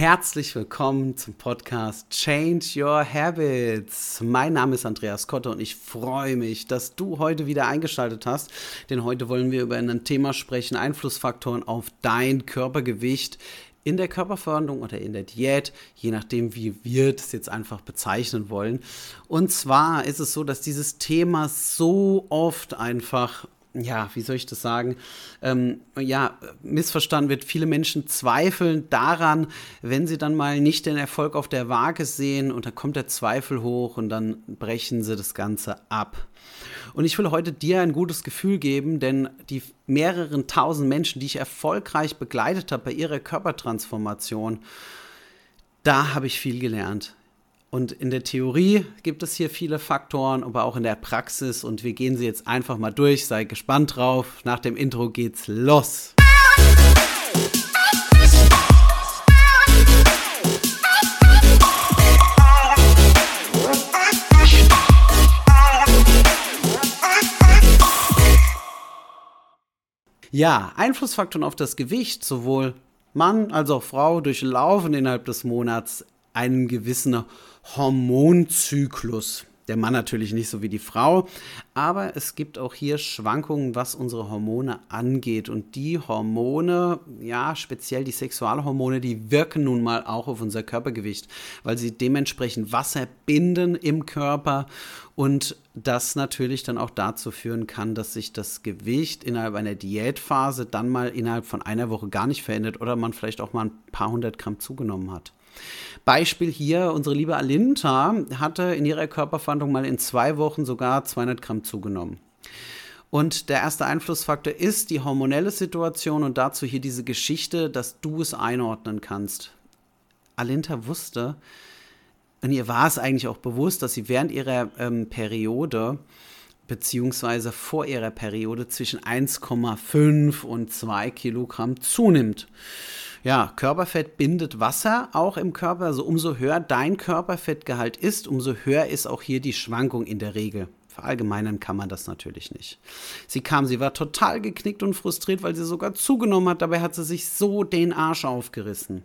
Herzlich willkommen zum Podcast Change Your Habits. Mein Name ist Andreas Kotte und ich freue mich, dass du heute wieder eingeschaltet hast, denn heute wollen wir über ein Thema sprechen, Einflussfaktoren auf dein Körpergewicht in der Körperverwandlung oder in der Diät, je nachdem, wie wir das jetzt einfach bezeichnen wollen. Und zwar ist es so, dass dieses Thema so oft einfach ja, wie soll ich das sagen, ähm, ja, missverstanden wird. Viele Menschen zweifeln daran, wenn sie dann mal nicht den Erfolg auf der Waage sehen und dann kommt der Zweifel hoch und dann brechen sie das Ganze ab. Und ich will heute dir ein gutes Gefühl geben, denn die mehreren tausend Menschen, die ich erfolgreich begleitet habe bei ihrer Körpertransformation, da habe ich viel gelernt. Und in der Theorie gibt es hier viele Faktoren, aber auch in der Praxis. Und wir gehen sie jetzt einfach mal durch. Sei gespannt drauf. Nach dem Intro geht's los. Ja, Einflussfaktoren auf das Gewicht, sowohl Mann als auch Frau durchlaufen innerhalb des Monats einen gewissen Hormonzyklus. Der Mann natürlich nicht so wie die Frau, aber es gibt auch hier Schwankungen, was unsere Hormone angeht. Und die Hormone, ja, speziell die Sexualhormone, die wirken nun mal auch auf unser Körpergewicht, weil sie dementsprechend Wasser binden im Körper und das natürlich dann auch dazu führen kann, dass sich das Gewicht innerhalb einer Diätphase dann mal innerhalb von einer Woche gar nicht verändert oder man vielleicht auch mal ein paar hundert Gramm zugenommen hat. Beispiel hier, unsere liebe Alinta hatte in ihrer Körperverwandlung mal in zwei Wochen sogar 200 Gramm zugenommen. Und der erste Einflussfaktor ist die hormonelle Situation und dazu hier diese Geschichte, dass du es einordnen kannst. Alinta wusste, und ihr war es eigentlich auch bewusst, dass sie während ihrer ähm, Periode beziehungsweise vor ihrer Periode zwischen 1,5 und 2 Kilogramm zunimmt. Ja, Körperfett bindet Wasser auch im Körper. Also umso höher dein Körperfettgehalt ist, umso höher ist auch hier die Schwankung in der Regel. Verallgemeinern kann man das natürlich nicht. Sie kam, sie war total geknickt und frustriert, weil sie sogar zugenommen hat. Dabei hat sie sich so den Arsch aufgerissen.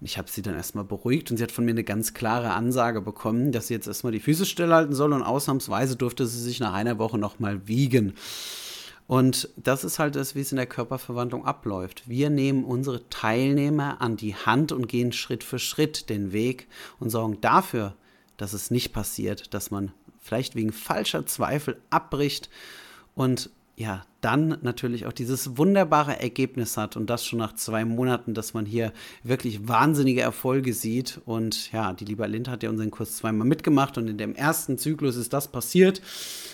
Und ich habe sie dann erstmal beruhigt und sie hat von mir eine ganz klare Ansage bekommen, dass sie jetzt erstmal die Füße stillhalten soll und ausnahmsweise durfte sie sich nach einer Woche nochmal wiegen. Und das ist halt das, wie es in der Körperverwandlung abläuft. Wir nehmen unsere Teilnehmer an die Hand und gehen Schritt für Schritt den Weg und sorgen dafür, dass es nicht passiert, dass man vielleicht wegen falscher Zweifel abbricht und ja, dann natürlich auch dieses wunderbare Ergebnis hat und das schon nach zwei Monaten, dass man hier wirklich wahnsinnige Erfolge sieht. Und ja, die liebe Lind hat ja unseren Kurs zweimal mitgemacht und in dem ersten Zyklus ist das passiert.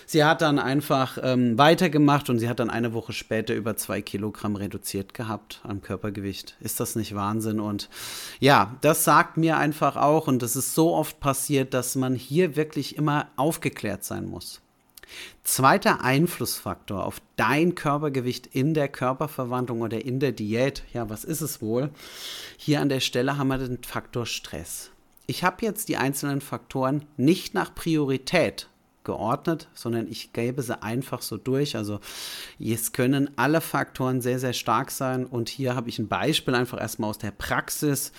Sie hat dann einfach ähm, weitergemacht und sie hat dann eine Woche später über zwei Kilogramm reduziert gehabt am Körpergewicht. Ist das nicht Wahnsinn? Und ja, das sagt mir einfach auch, und das ist so oft passiert, dass man hier wirklich immer aufgeklärt sein muss. Zweiter Einflussfaktor auf dein Körpergewicht in der Körperverwandlung oder in der Diät, ja, was ist es wohl? Hier an der Stelle haben wir den Faktor Stress. Ich habe jetzt die einzelnen Faktoren nicht nach Priorität geordnet, sondern ich gebe sie einfach so durch. Also es können alle Faktoren sehr, sehr stark sein. Und hier habe ich ein Beispiel einfach erstmal aus der Praxis.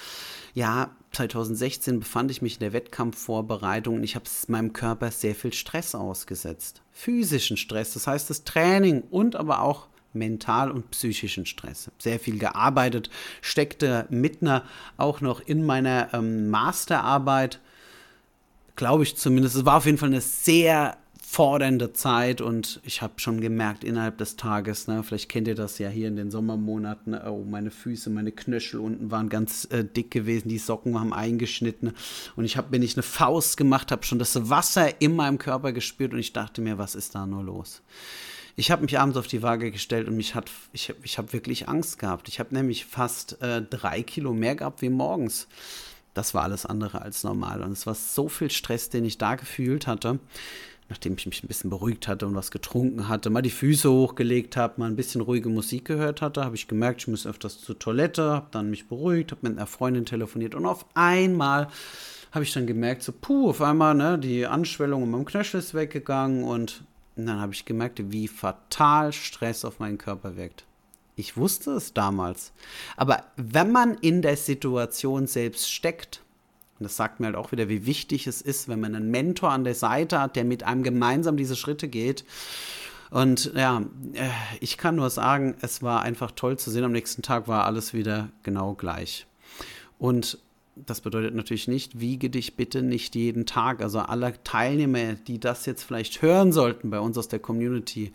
Ja, 2016 befand ich mich in der Wettkampfvorbereitung und ich habe meinem Körper sehr viel Stress ausgesetzt. Physischen Stress, das heißt das Training und aber auch mental und psychischen Stress. Sehr viel gearbeitet, steckte Mittner auch noch in meiner ähm, Masterarbeit, glaube ich zumindest. Es war auf jeden Fall eine sehr fordernde Zeit und ich habe schon gemerkt innerhalb des Tages, ne, vielleicht kennt ihr das ja hier in den Sommermonaten, oh, meine Füße, meine Knöchel unten waren ganz äh, dick gewesen, die Socken haben eingeschnitten und ich habe, wenn ich eine Faust gemacht habe, schon das Wasser in meinem Körper gespürt und ich dachte mir, was ist da nur los? Ich habe mich abends auf die Waage gestellt und mich hat, ich, ich habe wirklich Angst gehabt. Ich habe nämlich fast äh, drei Kilo mehr gehabt wie morgens. Das war alles andere als normal und es war so viel Stress, den ich da gefühlt hatte nachdem ich mich ein bisschen beruhigt hatte und was getrunken hatte, mal die Füße hochgelegt habe, mal ein bisschen ruhige Musik gehört hatte, habe ich gemerkt, ich muss öfters zur Toilette, habe dann mich beruhigt, habe mit einer Freundin telefoniert und auf einmal habe ich dann gemerkt, so puh, auf einmal, ne, die Anschwellung in meinem Knöchel ist weggegangen und dann habe ich gemerkt, wie fatal Stress auf meinen Körper wirkt. Ich wusste es damals. Aber wenn man in der Situation selbst steckt, und das sagt mir halt auch wieder, wie wichtig es ist, wenn man einen Mentor an der Seite hat, der mit einem gemeinsam diese Schritte geht. Und ja, äh, ich kann nur sagen, es war einfach toll zu sehen. Am nächsten Tag war alles wieder genau gleich. Und das bedeutet natürlich nicht, wiege dich bitte nicht jeden Tag. Also alle Teilnehmer, die das jetzt vielleicht hören sollten bei uns aus der Community,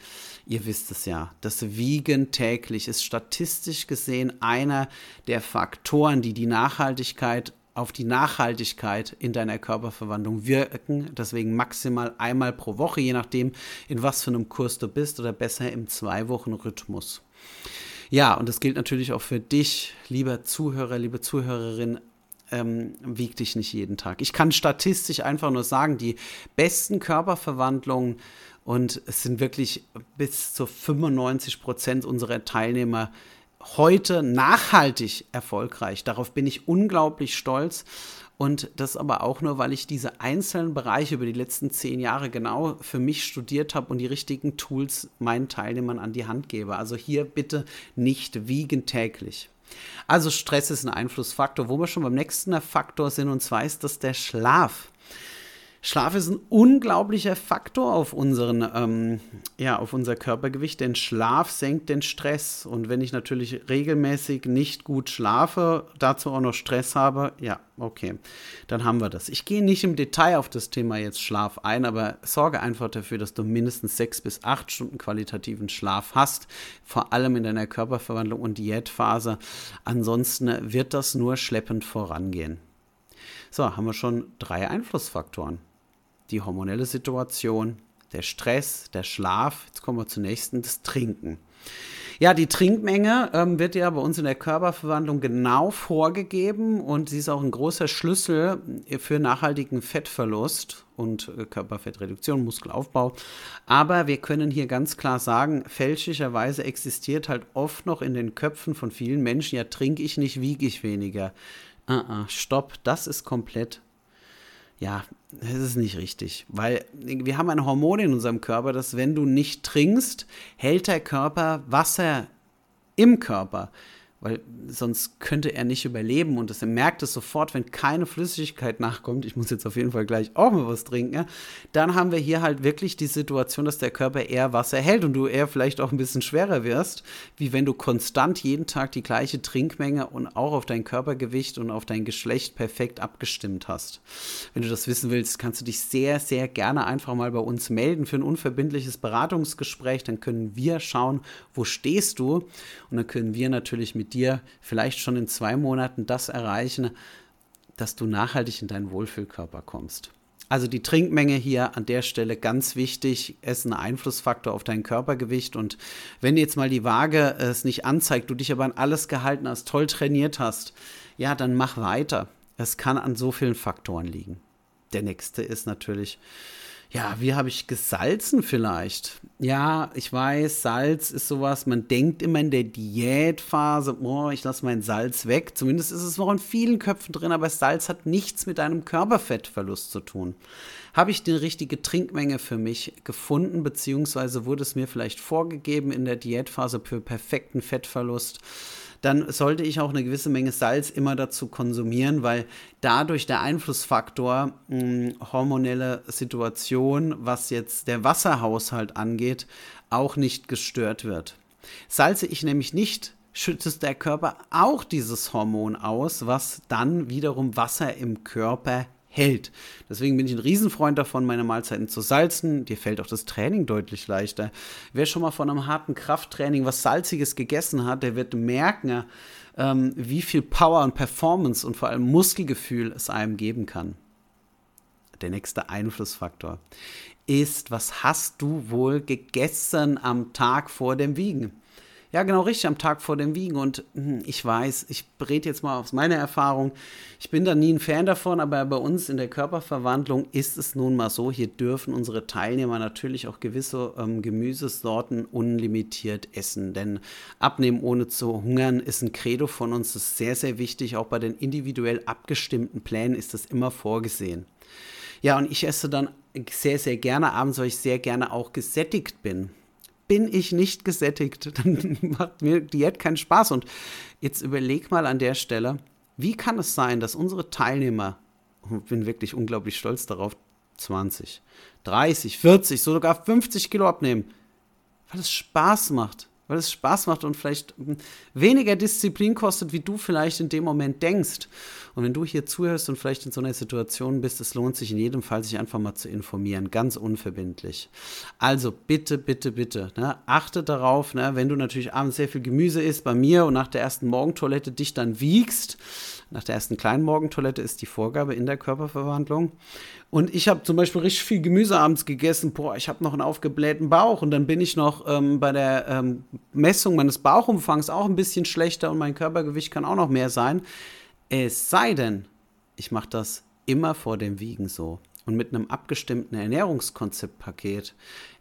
ihr wisst es ja, das Wiegen täglich ist statistisch gesehen einer der Faktoren, die die Nachhaltigkeit auf die Nachhaltigkeit in deiner Körperverwandlung wirken. Deswegen maximal einmal pro Woche, je nachdem, in was für einem Kurs du bist oder besser im Zwei-Wochen-Rhythmus. Ja, und das gilt natürlich auch für dich, lieber Zuhörer, liebe Zuhörerin ähm, wiegt dich nicht jeden Tag. Ich kann statistisch einfach nur sagen, die besten Körperverwandlungen und es sind wirklich bis zu 95 Prozent unserer Teilnehmer heute nachhaltig erfolgreich. Darauf bin ich unglaublich stolz. Und das aber auch nur, weil ich diese einzelnen Bereiche über die letzten zehn Jahre genau für mich studiert habe und die richtigen Tools meinen Teilnehmern an die Hand gebe. Also hier bitte nicht wiegen täglich. Also Stress ist ein Einflussfaktor. Wo wir schon beim nächsten Faktor sind, und zwar ist das der Schlaf. Schlaf ist ein unglaublicher Faktor auf unseren, ähm, ja, auf unser Körpergewicht, denn Schlaf senkt den Stress. Und wenn ich natürlich regelmäßig nicht gut schlafe, dazu auch noch Stress habe, ja, okay, dann haben wir das. Ich gehe nicht im Detail auf das Thema jetzt Schlaf ein, aber sorge einfach dafür, dass du mindestens sechs bis acht Stunden qualitativen Schlaf hast, vor allem in deiner Körperverwandlung und Diätphase. Ansonsten wird das nur schleppend vorangehen. So, haben wir schon drei Einflussfaktoren die hormonelle Situation, der Stress, der Schlaf. Jetzt kommen wir zum nächsten, das Trinken. Ja, die Trinkmenge ähm, wird ja bei uns in der Körperverwandlung genau vorgegeben und sie ist auch ein großer Schlüssel für nachhaltigen Fettverlust und äh, Körperfettreduktion, Muskelaufbau. Aber wir können hier ganz klar sagen, fälschlicherweise existiert halt oft noch in den Köpfen von vielen Menschen, ja, trinke ich nicht, wiege ich weniger. Uh -uh, stopp, das ist komplett ja, das ist nicht richtig, weil wir haben ein Hormon in unserem Körper, dass wenn du nicht trinkst, hält der Körper Wasser im Körper weil sonst könnte er nicht überleben und das, er merkt es sofort, wenn keine Flüssigkeit nachkommt, ich muss jetzt auf jeden Fall gleich auch mal was trinken, ja, dann haben wir hier halt wirklich die Situation, dass der Körper eher Wasser hält und du eher vielleicht auch ein bisschen schwerer wirst, wie wenn du konstant jeden Tag die gleiche Trinkmenge und auch auf dein Körpergewicht und auf dein Geschlecht perfekt abgestimmt hast. Wenn du das wissen willst, kannst du dich sehr, sehr gerne einfach mal bei uns melden für ein unverbindliches Beratungsgespräch, dann können wir schauen, wo stehst du? Und dann können wir natürlich mit dir vielleicht schon in zwei Monaten das erreichen, dass du nachhaltig in deinen Wohlfühlkörper kommst. Also die Trinkmenge hier an der Stelle ganz wichtig, ist ein Einflussfaktor auf dein Körpergewicht. Und wenn jetzt mal die Waage es nicht anzeigt, du dich aber an alles gehalten hast, toll trainiert hast, ja, dann mach weiter. Es kann an so vielen Faktoren liegen. Der nächste ist natürlich ja, wie habe ich gesalzen vielleicht? Ja, ich weiß, Salz ist sowas, man denkt immer in der Diätphase, oh, ich lasse mein Salz weg. Zumindest ist es noch in vielen Köpfen drin, aber Salz hat nichts mit einem Körperfettverlust zu tun. Habe ich die richtige Trinkmenge für mich gefunden, beziehungsweise wurde es mir vielleicht vorgegeben in der Diätphase für perfekten Fettverlust? Dann sollte ich auch eine gewisse Menge Salz immer dazu konsumieren, weil dadurch der Einflussfaktor mh, hormonelle Situation, was jetzt der Wasserhaushalt angeht, auch nicht gestört wird. Salze ich nämlich nicht, schüttet der Körper auch dieses Hormon aus, was dann wiederum Wasser im Körper hält. Deswegen bin ich ein Riesenfreund davon, meine Mahlzeiten zu salzen. Dir fällt auch das Training deutlich leichter. Wer schon mal von einem harten Krafttraining was Salziges gegessen hat, der wird merken, ähm, wie viel Power und Performance und vor allem Muskelgefühl es einem geben kann. Der nächste Einflussfaktor ist, was hast du wohl gegessen am Tag vor dem Wiegen? Ja, genau richtig, am Tag vor dem Wiegen. Und hm, ich weiß, ich rede jetzt mal aus meiner Erfahrung. Ich bin da nie ein Fan davon, aber bei uns in der Körperverwandlung ist es nun mal so, hier dürfen unsere Teilnehmer natürlich auch gewisse ähm, Gemüsesorten unlimitiert essen. Denn abnehmen ohne zu hungern ist ein Credo von uns. Das ist sehr, sehr wichtig. Auch bei den individuell abgestimmten Plänen ist das immer vorgesehen. Ja, und ich esse dann sehr, sehr gerne abends, weil ich sehr gerne auch gesättigt bin bin ich nicht gesättigt. Dann macht mir Diät keinen Spaß. Und jetzt überleg mal an der Stelle, wie kann es sein, dass unsere Teilnehmer, ich bin wirklich unglaublich stolz darauf, 20, 30, 40, sogar 50 Kilo abnehmen, weil es Spaß macht weil es Spaß macht und vielleicht weniger Disziplin kostet, wie du vielleicht in dem Moment denkst. Und wenn du hier zuhörst und vielleicht in so einer Situation bist, es lohnt sich in jedem Fall, sich einfach mal zu informieren, ganz unverbindlich. Also bitte, bitte, bitte, ne, achte darauf, ne, wenn du natürlich abends sehr viel Gemüse isst, bei mir und nach der ersten Morgentoilette dich dann wiegst, nach der ersten kleinen Morgentoilette ist die Vorgabe in der Körperverwandlung. Und ich habe zum Beispiel richtig viel Gemüse abends gegessen. Boah, ich habe noch einen aufgeblähten Bauch. Und dann bin ich noch ähm, bei der ähm, Messung meines Bauchumfangs auch ein bisschen schlechter und mein Körpergewicht kann auch noch mehr sein. Es sei denn, ich mache das immer vor dem Wiegen so und mit einem abgestimmten Ernährungskonzeptpaket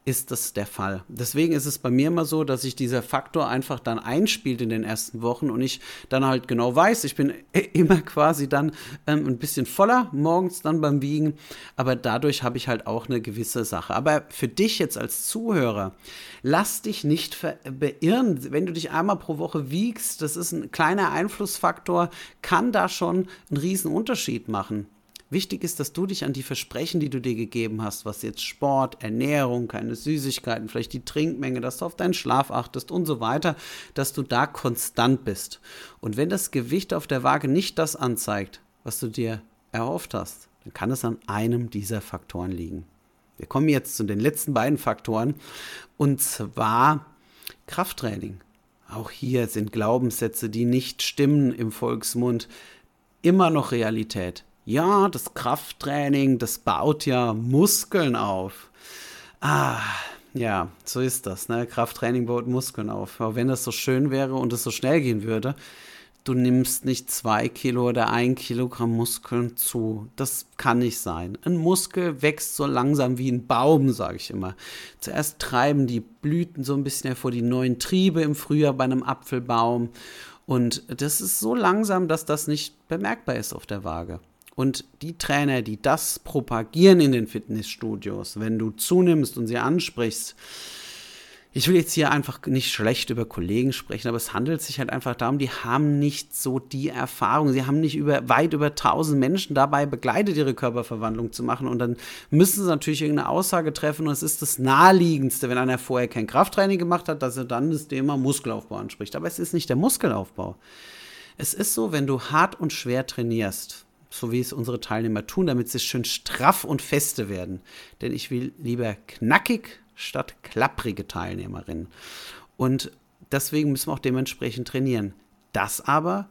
ist das der Fall. Deswegen ist es bei mir immer so, dass sich dieser Faktor einfach dann einspielt in den ersten Wochen und ich dann halt genau weiß, ich bin immer quasi dann ähm, ein bisschen voller morgens dann beim Wiegen, aber dadurch habe ich halt auch eine gewisse Sache. Aber für dich jetzt als Zuhörer, lass dich nicht beirren, wenn du dich einmal pro Woche wiegst, das ist ein kleiner Einflussfaktor, kann da schon einen riesen Unterschied machen. Wichtig ist, dass du dich an die Versprechen, die du dir gegeben hast, was jetzt Sport, Ernährung, keine Süßigkeiten, vielleicht die Trinkmenge, dass du auf deinen Schlaf achtest und so weiter, dass du da konstant bist. Und wenn das Gewicht auf der Waage nicht das anzeigt, was du dir erhofft hast, dann kann es an einem dieser Faktoren liegen. Wir kommen jetzt zu den letzten beiden Faktoren und zwar Krafttraining. Auch hier sind Glaubenssätze, die nicht stimmen im Volksmund, immer noch Realität ja, das Krafttraining, das baut ja Muskeln auf. Ah, ja, so ist das. Ne? Krafttraining baut Muskeln auf. Aber wenn das so schön wäre und es so schnell gehen würde, du nimmst nicht zwei Kilo oder ein Kilogramm Muskeln zu. Das kann nicht sein. Ein Muskel wächst so langsam wie ein Baum, sage ich immer. Zuerst treiben die Blüten so ein bisschen hervor, die neuen Triebe im Frühjahr bei einem Apfelbaum. Und das ist so langsam, dass das nicht bemerkbar ist auf der Waage. Und die Trainer, die das propagieren in den Fitnessstudios, wenn du zunimmst und sie ansprichst, ich will jetzt hier einfach nicht schlecht über Kollegen sprechen, aber es handelt sich halt einfach darum, die haben nicht so die Erfahrung. Sie haben nicht über, weit über 1000 Menschen dabei begleitet, ihre Körperverwandlung zu machen. Und dann müssen sie natürlich irgendeine Aussage treffen. Und es ist das Naheliegendste, wenn einer vorher kein Krafttraining gemacht hat, dass er dann das Thema Muskelaufbau anspricht. Aber es ist nicht der Muskelaufbau. Es ist so, wenn du hart und schwer trainierst, so wie es unsere Teilnehmer tun, damit sie schön straff und feste werden. Denn ich will lieber knackig statt klapprige Teilnehmerinnen. Und deswegen müssen wir auch dementsprechend trainieren. Das aber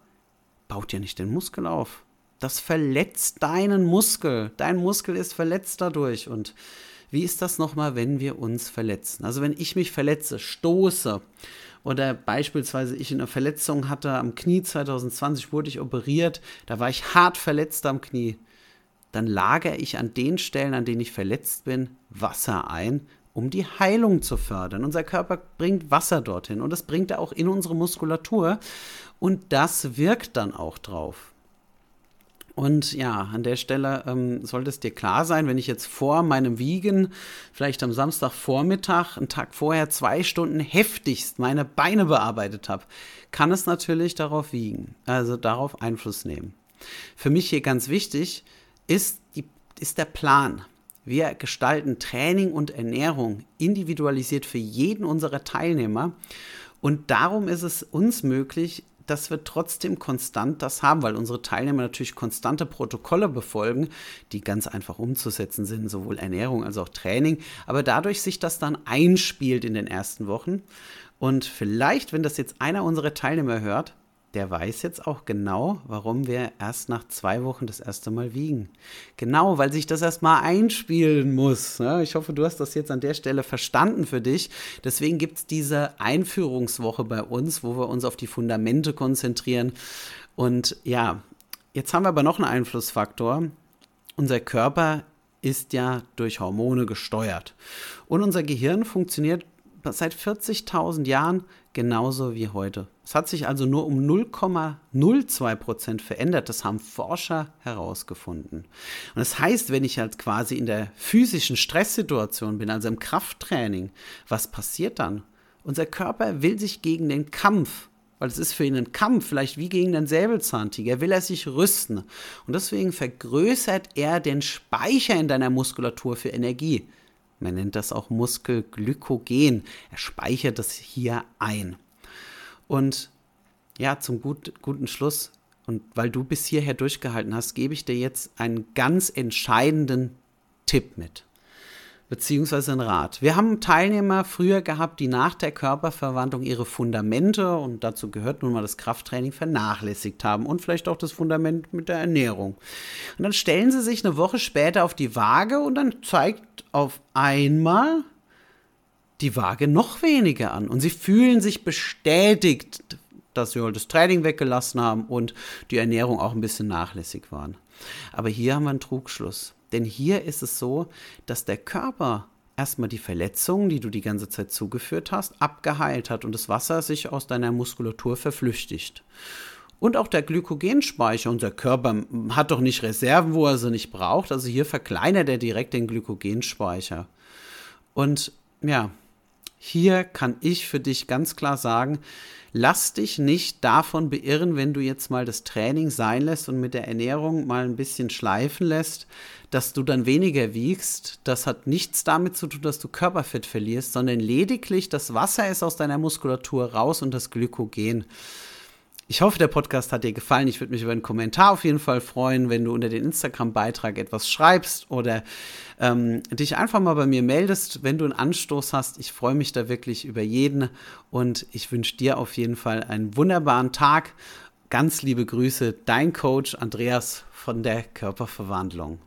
baut ja nicht den Muskel auf. Das verletzt deinen Muskel. Dein Muskel ist verletzt dadurch. Und wie ist das nochmal, wenn wir uns verletzen? Also wenn ich mich verletze, stoße oder beispielsweise ich eine Verletzung hatte am Knie 2020, wurde ich operiert, da war ich hart verletzt am Knie. Dann lagere ich an den Stellen, an denen ich verletzt bin, Wasser ein, um die Heilung zu fördern. Unser Körper bringt Wasser dorthin und das bringt er auch in unsere Muskulatur und das wirkt dann auch drauf. Und ja, an der Stelle ähm, sollte es dir klar sein, wenn ich jetzt vor meinem Wiegen, vielleicht am Samstagvormittag, einen Tag vorher, zwei Stunden heftigst meine Beine bearbeitet habe, kann es natürlich darauf wiegen, also darauf Einfluss nehmen. Für mich hier ganz wichtig ist, die, ist der Plan. Wir gestalten Training und Ernährung individualisiert für jeden unserer Teilnehmer. Und darum ist es uns möglich, dass wir trotzdem konstant das haben, weil unsere Teilnehmer natürlich konstante Protokolle befolgen, die ganz einfach umzusetzen sind, sowohl Ernährung als auch Training, aber dadurch sich das dann einspielt in den ersten Wochen. Und vielleicht, wenn das jetzt einer unserer Teilnehmer hört, der weiß jetzt auch genau, warum wir erst nach zwei Wochen das erste Mal wiegen. Genau, weil sich das erstmal einspielen muss. Ich hoffe, du hast das jetzt an der Stelle verstanden für dich. Deswegen gibt es diese Einführungswoche bei uns, wo wir uns auf die Fundamente konzentrieren. Und ja, jetzt haben wir aber noch einen Einflussfaktor. Unser Körper ist ja durch Hormone gesteuert. Und unser Gehirn funktioniert seit 40.000 Jahren genauso wie heute. Es hat sich also nur um 0,02 Prozent verändert. Das haben Forscher herausgefunden. Und das heißt, wenn ich halt quasi in der physischen Stresssituation bin, also im Krafttraining, was passiert dann? Unser Körper will sich gegen den Kampf, weil es ist für ihn ein Kampf, vielleicht wie gegen den Säbelzahntiger, will er sich rüsten. Und deswegen vergrößert er den Speicher in deiner Muskulatur für Energie. Man nennt das auch Muskelglykogen. Er speichert das hier ein. Und ja, zum gut, guten Schluss, und weil du bis hierher durchgehalten hast, gebe ich dir jetzt einen ganz entscheidenden Tipp mit beziehungsweise ein Rat. Wir haben Teilnehmer früher gehabt, die nach der Körperverwandlung ihre Fundamente, und dazu gehört nun mal das Krafttraining, vernachlässigt haben und vielleicht auch das Fundament mit der Ernährung. Und dann stellen sie sich eine Woche später auf die Waage und dann zeigt auf einmal die Waage noch weniger an. Und sie fühlen sich bestätigt, dass sie halt das Training weggelassen haben und die Ernährung auch ein bisschen nachlässig waren. Aber hier haben wir einen Trugschluss. Denn hier ist es so, dass der Körper erstmal die Verletzungen, die du die ganze Zeit zugeführt hast, abgeheilt hat und das Wasser sich aus deiner Muskulatur verflüchtigt. Und auch der Glykogenspeicher, unser Körper hat doch nicht Reserven, wo er sie nicht braucht. Also hier verkleinert er direkt den Glykogenspeicher. Und ja, hier kann ich für dich ganz klar sagen, lass dich nicht davon beirren, wenn du jetzt mal das Training sein lässt und mit der Ernährung mal ein bisschen schleifen lässt, dass du dann weniger wiegst. Das hat nichts damit zu tun, dass du Körperfett verlierst, sondern lediglich das Wasser ist aus deiner Muskulatur raus und das Glykogen. Ich hoffe, der Podcast hat dir gefallen. Ich würde mich über einen Kommentar auf jeden Fall freuen, wenn du unter den Instagram-Beitrag etwas schreibst oder ähm, dich einfach mal bei mir meldest, wenn du einen Anstoß hast. Ich freue mich da wirklich über jeden und ich wünsche dir auf jeden Fall einen wunderbaren Tag. Ganz liebe Grüße, dein Coach Andreas von der Körperverwandlung.